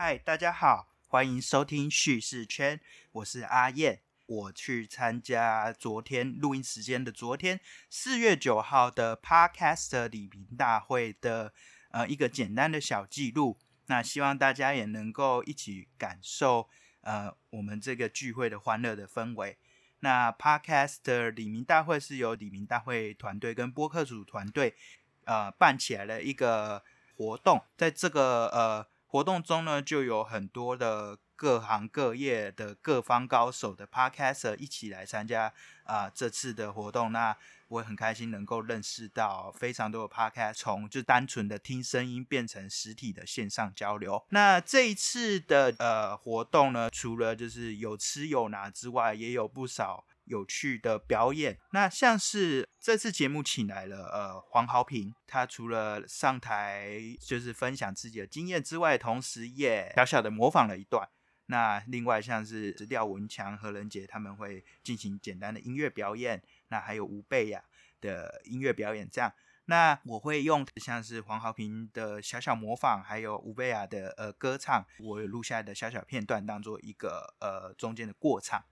嗨，大家好，欢迎收听叙事圈，我是阿燕。我去参加昨天录音时间的昨天四月九号的 Podcast 礼评大会的呃一个简单的小记录。那希望大家也能够一起感受呃我们这个聚会的欢乐的氛围。那 Podcast 的李明大会是由李明大会团队跟播客组团队呃办起来的一个活动，在这个呃。活动中呢，就有很多的各行各业的各方高手的 podcaster 一起来参加啊这次的活动。那我也很开心能够认识到非常多的 podcast，从就单纯的听声音变成实体的线上交流。那这一次的呃活动呢，除了就是有吃有拿之外，也有不少。有趣的表演，那像是这次节目请来了呃黄豪平，他除了上台就是分享自己的经验之外，同时也小小的模仿了一段。那另外像是廖文强、何仁杰他们会进行简单的音乐表演，那还有吴贝雅的音乐表演，这样。那我会用像是黄豪平的小小模仿，还有吴贝雅的呃歌唱，我有录下来的小小片段，当做一个呃中间的过场。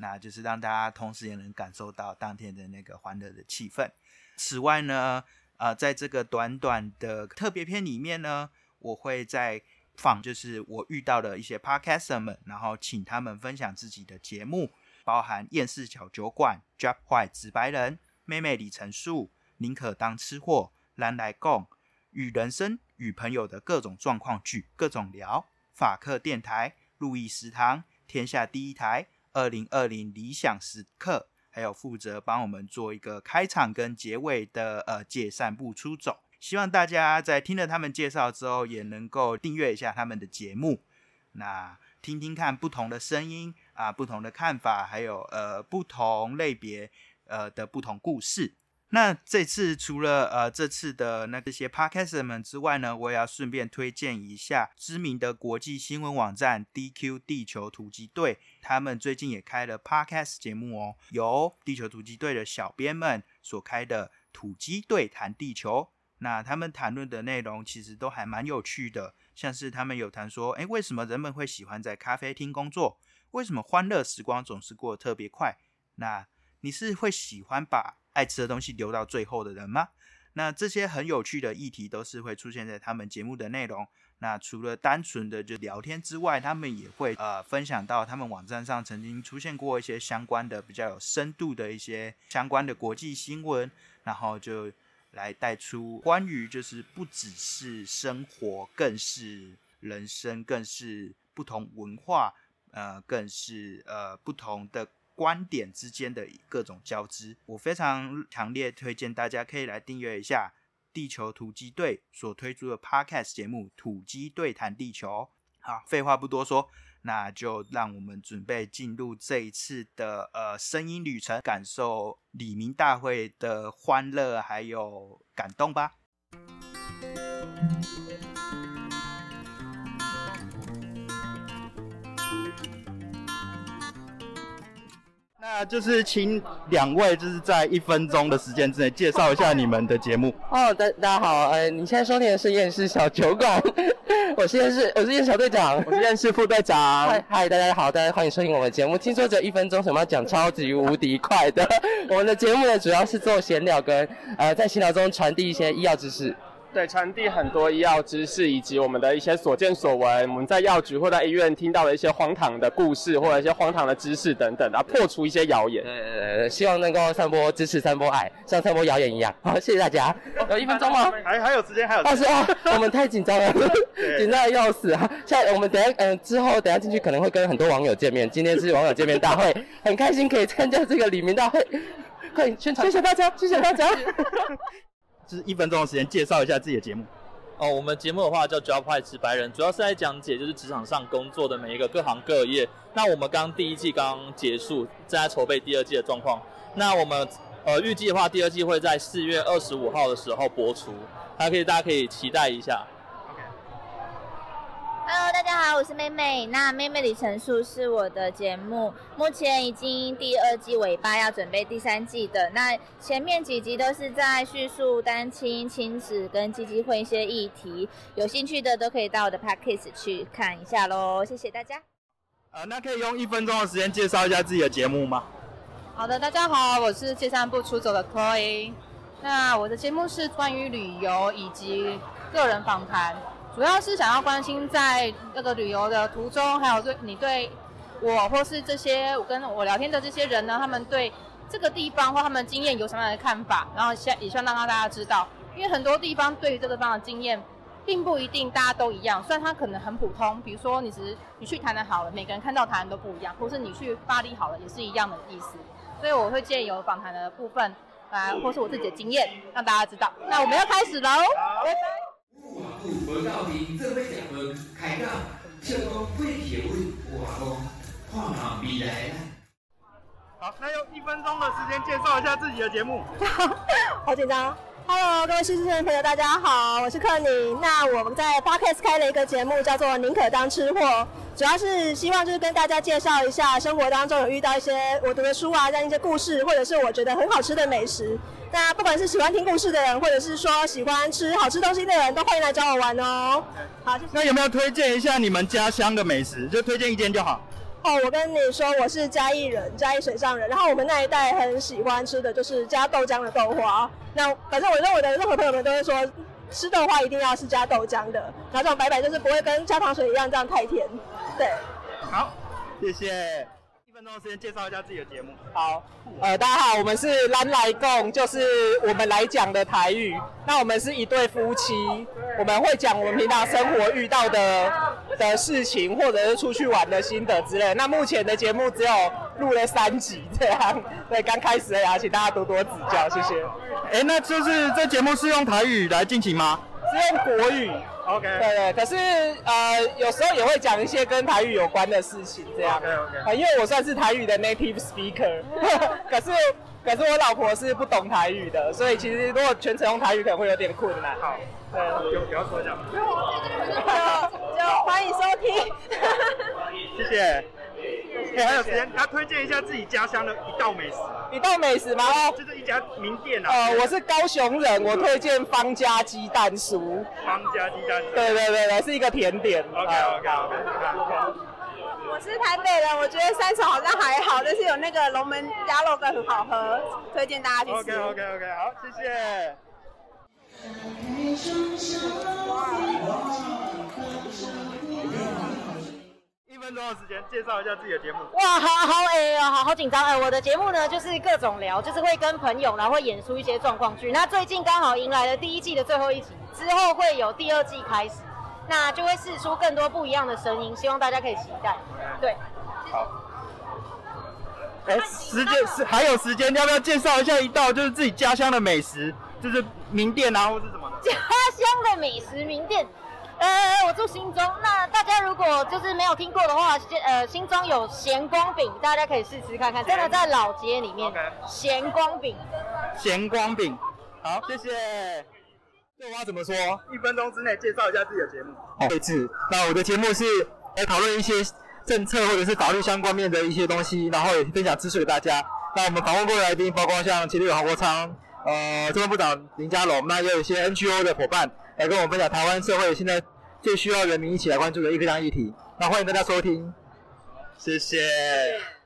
那就是让大家同时也能感受到当天的那个欢乐的气氛。此外呢，呃，在这个短短的特别篇里面呢，我会在放就是我遇到的一些 podcaster 们，然后请他们分享自己的节目，包含厌世小酒馆、Drop 坏直白人、妹妹李成树、宁可当吃货、蓝来共、与人生与朋友的各种状况剧、各种聊、法克电台、路易食堂、天下第一台。二零二零理想时刻，还有负责帮我们做一个开场跟结尾的呃解散步出走。希望大家在听了他们介绍之后，也能够订阅一下他们的节目，那听听看不同的声音啊，不同的看法，还有呃不同类别呃的不同故事。那这次除了呃这次的那这些 podcast 们之外呢，我也要顺便推荐一下知名的国际新闻网站 DQ 地球突击队，他们最近也开了 podcast 节目哦，由地球突击队的小编们所开的土击队谈地球。那他们谈论的内容其实都还蛮有趣的，像是他们有谈说，哎，为什么人们会喜欢在咖啡厅工作？为什么欢乐时光总是过得特别快？那你是会喜欢把爱吃的东西留到最后的人吗？那这些很有趣的议题都是会出现在他们节目的内容。那除了单纯的就聊天之外，他们也会呃分享到他们网站上曾经出现过一些相关的比较有深度的一些相关的国际新闻，然后就来带出关于就是不只是生活，更是人生，更是不同文化，呃，更是呃不同的。观点之间的各种交织，我非常强烈推荐大家可以来订阅一下地球突击队所推出的 Podcast 节目《土鸡队谈地球》。好，废话不多说，那就让我们准备进入这一次的呃声音旅程，感受李明大会的欢乐还有感动吧。那就是请两位就是在一分钟的时间之内介绍一下你们的节目。哦，大大家好，呃，你现在收听的是厌世小酒馆，我是厌世，我是厌小队长，我是厌世副队长。嗨嗨，大家好，大家欢迎收听我们的节目。听说只有一分钟，什么讲超级无敌快的？我们的节目呢，主要是做闲聊跟呃，在闲聊中传递一些医药知识。对，传递很多医药知识，以及我们的一些所见所闻，我们在药局或在医院听到的一些荒唐的故事，或者一些荒唐的知识等等，然后破除一些谣言。呃，希望能够散播知识，散播爱，像散播谣言一样。好，谢谢大家。有一分钟吗？还还有时间，还有。二十二，我们太紧张了，紧张的要死啊！下我们等下，嗯，之后等下进去可能会跟很多网友见面。今天是网友见面大会，很开心可以参加这个李明大会。可以宣传，谢谢大家，谢谢大家。是一分钟的时间，介绍一下自己的节目。哦，我们节目的话叫 Job 派直白人，主要是在讲解就是职场上工作的每一个各行各业。那我们刚第一季刚结束，正在筹备第二季的状况。那我们呃预计的话，第二季会在四月二十五号的时候播出，还可以大家可以期待一下。Hello，大家好，我是妹妹。那妹妹里程数是我的节目，目前已经第二季尾巴，要准备第三季的。那前面几集都是在叙述单亲、亲子跟基金会一些议题，有兴趣的都可以到我的 podcast 去看一下喽。谢谢大家。呃，那可以用一分钟的时间介绍一下自己的节目吗？好的，大家好，我是借散步出走的 Chloe。那我的节目是关于旅游以及个人访谈。主要是想要关心在那个旅游的途中，还有对你对我或是这些我跟我聊天的这些人呢，他们对这个地方或他们经验有什么样的看法，然后希也希望让大家知道，因为很多地方对于这个地方的经验，并不一定大家都一样，虽然它可能很普通，比如说你只是你去台南好了，每个人看到台南都不一样，或是你去巴黎好了，也是一样的意思，所以我会建议有访谈的部分，来或是我自己的经验，让大家知道。那我们要开始喽，拜拜。我无到面，做要食饭，开讲，笑讲过去阮活讲，看向未来啦。好，那用一分钟的时间介绍一下自己的节目。好紧张。Hello，各位视线的朋友，大家好，我是克宁。那我们在 Podcast 开了一个节目，叫做《宁可当吃货》，主要是希望就是跟大家介绍一下生活当中有遇到一些我读的书啊，这样一些故事，或者是我觉得很好吃的美食。那不管是喜欢听故事的人，或者是说喜欢吃好吃东西的人，都欢迎来找我玩哦。好，谢谢。那有没有推荐一下你们家乡的美食？就推荐一间就好。哦，我跟你说，我是嘉义人，嘉义水上人。然后我们那一代很喜欢吃的就是加豆浆的豆花。那反正我认为的任何朋友们都会说，吃豆花一定要是加豆浆的。然后这种白白就是不会跟加糖水一样这样太甜。对，好，谢谢。一分钟的时间介绍一下自己的节目。好，呃，大家好，我们是蓝来共，就是我们来讲的台语。那我们是一对夫妻，我们会讲我们平常生活遇到的的事情，或者是出去玩的心得之类。那目前的节目只有录了三集，这样，对，刚开始而已，请大家多多指教，谢谢。哎，那就是这节目是用台语来进行吗？是用国语。OK，对对，可是呃，有时候也会讲一些跟台语有关的事情，这样。OK OK，啊，因为我算是台语的 native speaker，可是可是我老婆是不懂台语的，所以其实如果全程用台语可能会有点困难。好，对，有有要说讲吗？就就欢迎收听。谢谢。哎，还有时间，他推荐一下自己家乡的一道美食，一道美食吗？哦，就是一家名店啊。呃，我是高雄人，我推荐方家鸡蛋酥。方家鸡蛋酥。对对对对，是一个甜点。OK OK OK OK 我是台北人，我觉得三重好像还好，但是有那个龙门鸭肉羹很好喝，推荐大家去吃。OK OK OK，好，谢谢。一分钟的时间，介绍一下自己的节目。哇，好好哎哦，好好紧张哎！我的节目呢，就是各种聊，就是会跟朋友，然后会演出一些状况剧。那最近刚好迎来了第一季的最后一集，之后会有第二季开始，那就会试出更多不一样的声音，希望大家可以期待。对，好。哎，时间是还有时间，要不要介绍一下一道就是自己家乡的美食，就是名店啊，或是什么的？家乡的美食名店。呃，我住新庄，那大家如果就是没有听过的话，呃，新庄有咸光饼，大家可以试吃看看，真的在老街里面。咸光饼。咸光饼，好，谢谢。这话怎么说？一分钟之内介绍一下自己的节目。好，这次，那我的节目是来讨论一些政策或者是法律相关面的一些东西，然后也分享知识给大家。那我们访问过的来宾，包括像前立有黄国昌，呃，中文部长林佳龙，那也有一些 NGO 的伙伴来跟我们分享台湾社会现在最需要人民一起来关注的一个这样议题。那欢迎大家收听，谢谢。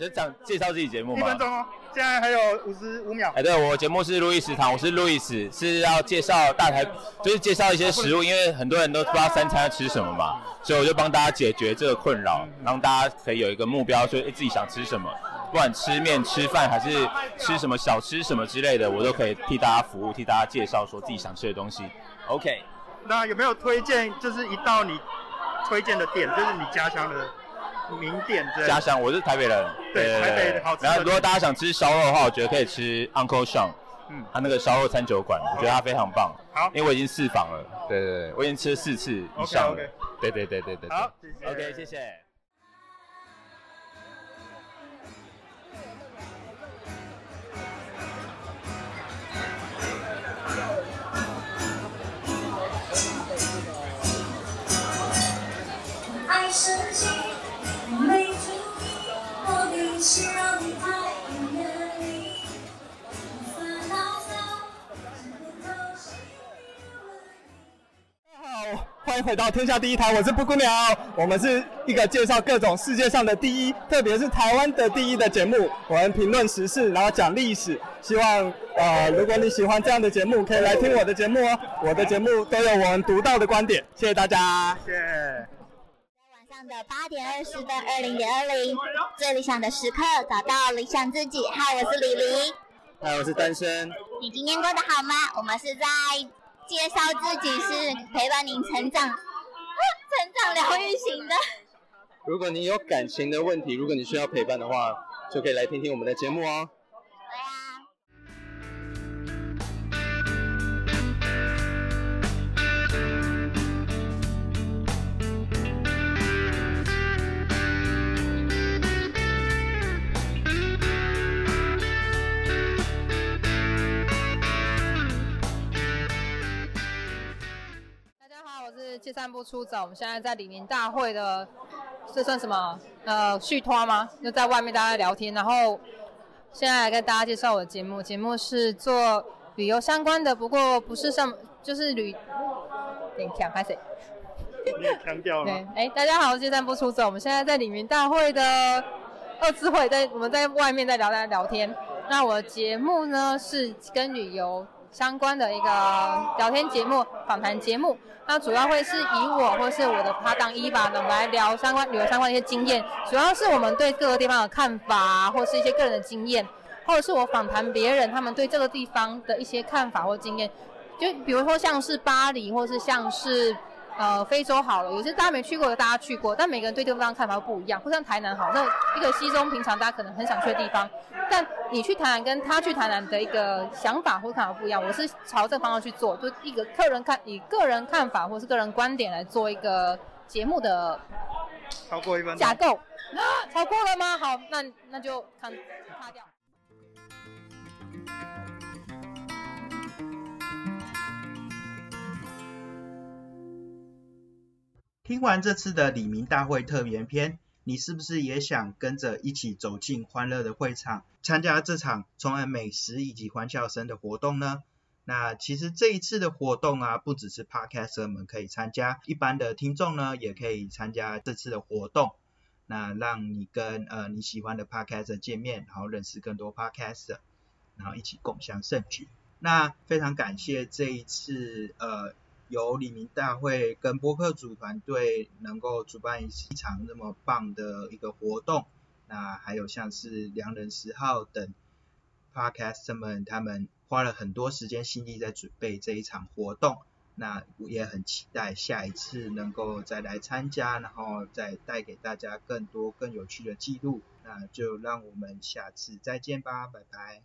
呃，就讲介绍自己节目吗？一分钟哦，现在还有五十五秒。哎，对我节目是路易食堂，我是路易斯，是要介绍大台，就是介绍一些食物，因为很多人都不知道三餐要吃什么嘛，所以我就帮大家解决这个困扰，让大家可以有一个目标，说哎自己想吃什么，不管吃面、吃饭还是吃什么小吃什么之类的，我都可以替大家服务，替大家介绍说自己想吃的东西。OK，那有没有推荐，就是一道你推荐的店，就是你家乡的名店之类的？家乡，我是台北人，对台北好吃的然后如果大家想吃烧肉的话，我觉得可以吃 Uncle Sean，嗯他那个烧肉餐酒馆，我觉得他非常棒。好，因为我已经四访了，对对对，我已经吃了四次以上了。对对对对。对好，谢谢。OK，谢谢。欢迎回到天下第一台，我是布谷鸟。我们是一个介绍各种世界上的第一，特别是台湾的第一的节目。我们评论时事，然后讲历史。希望呃，如果你喜欢这样的节目，可以来听我的节目哦。我的节目都有我们独到的观点。谢谢大家，谢谢。晚上的八点二十分，二零点二零，最理想的时刻，找到理想自己。嗨，我是李黎。嗨，我是单身。你今天过得好吗？我们是在介绍自己，是陪伴您成长、成长疗愈型的。如果你有感情的问题，如果你需要陪伴的话，就可以来听听我们的节目哦。散步出走，我们现在在李明大会的，这算什么？呃，续托吗？就在外面大家聊天，然后现在来跟大家介绍我的节目，节目是做旅游相关的，不过不是上，就是旅，点强拍谁？你也强调对，哎，大家好，我是借散步出走，我们现在在李明大会的二次会，在我们在外面在聊在聊天。那我的节目呢是跟旅游相关的一个聊天节目、访谈节目。那主要会是以我或是我的搭档伊娃呢，我们来聊相关旅游相关的一些经验，主要是我们对各个地方的看法，或是一些个人的经验，或者是我访谈别人，他们对这个地方的一些看法或经验。就比如说像是巴黎，或是像是呃非洲好了，有些大家没去过的，大家去过，但每个人对这个地方看法不一样。或像台南好，那一个西中平常大家可能很想去的地方，但你去台南跟他去台南的一个想法或看法不一样。我是朝这个方向去做，就一个客人看以个人看法或是个人观点来做一个节目的超过一分钟架构。超过了吗？好，那那就看擦掉。听完这次的李明大会特别篇，你是不是也想跟着一起走进欢乐的会场，参加这场充满美食以及欢笑声的活动呢？那其实这一次的活动啊，不只是 Podcaster 们可以参加，一般的听众呢也可以参加这次的活动。那让你跟呃你喜欢的 Podcaster 见面，然后认识更多 Podcaster，然后一起共享盛举。那非常感谢这一次呃由李明大会跟播客组团队能够主办一场那么棒的一个活动。那还有像是良人十号等 podcast 们，他们花了很多时间心力在准备这一场活动。那我也很期待下一次能够再来参加，然后再带给大家更多更有趣的记录。那就让我们下次再见吧，拜拜。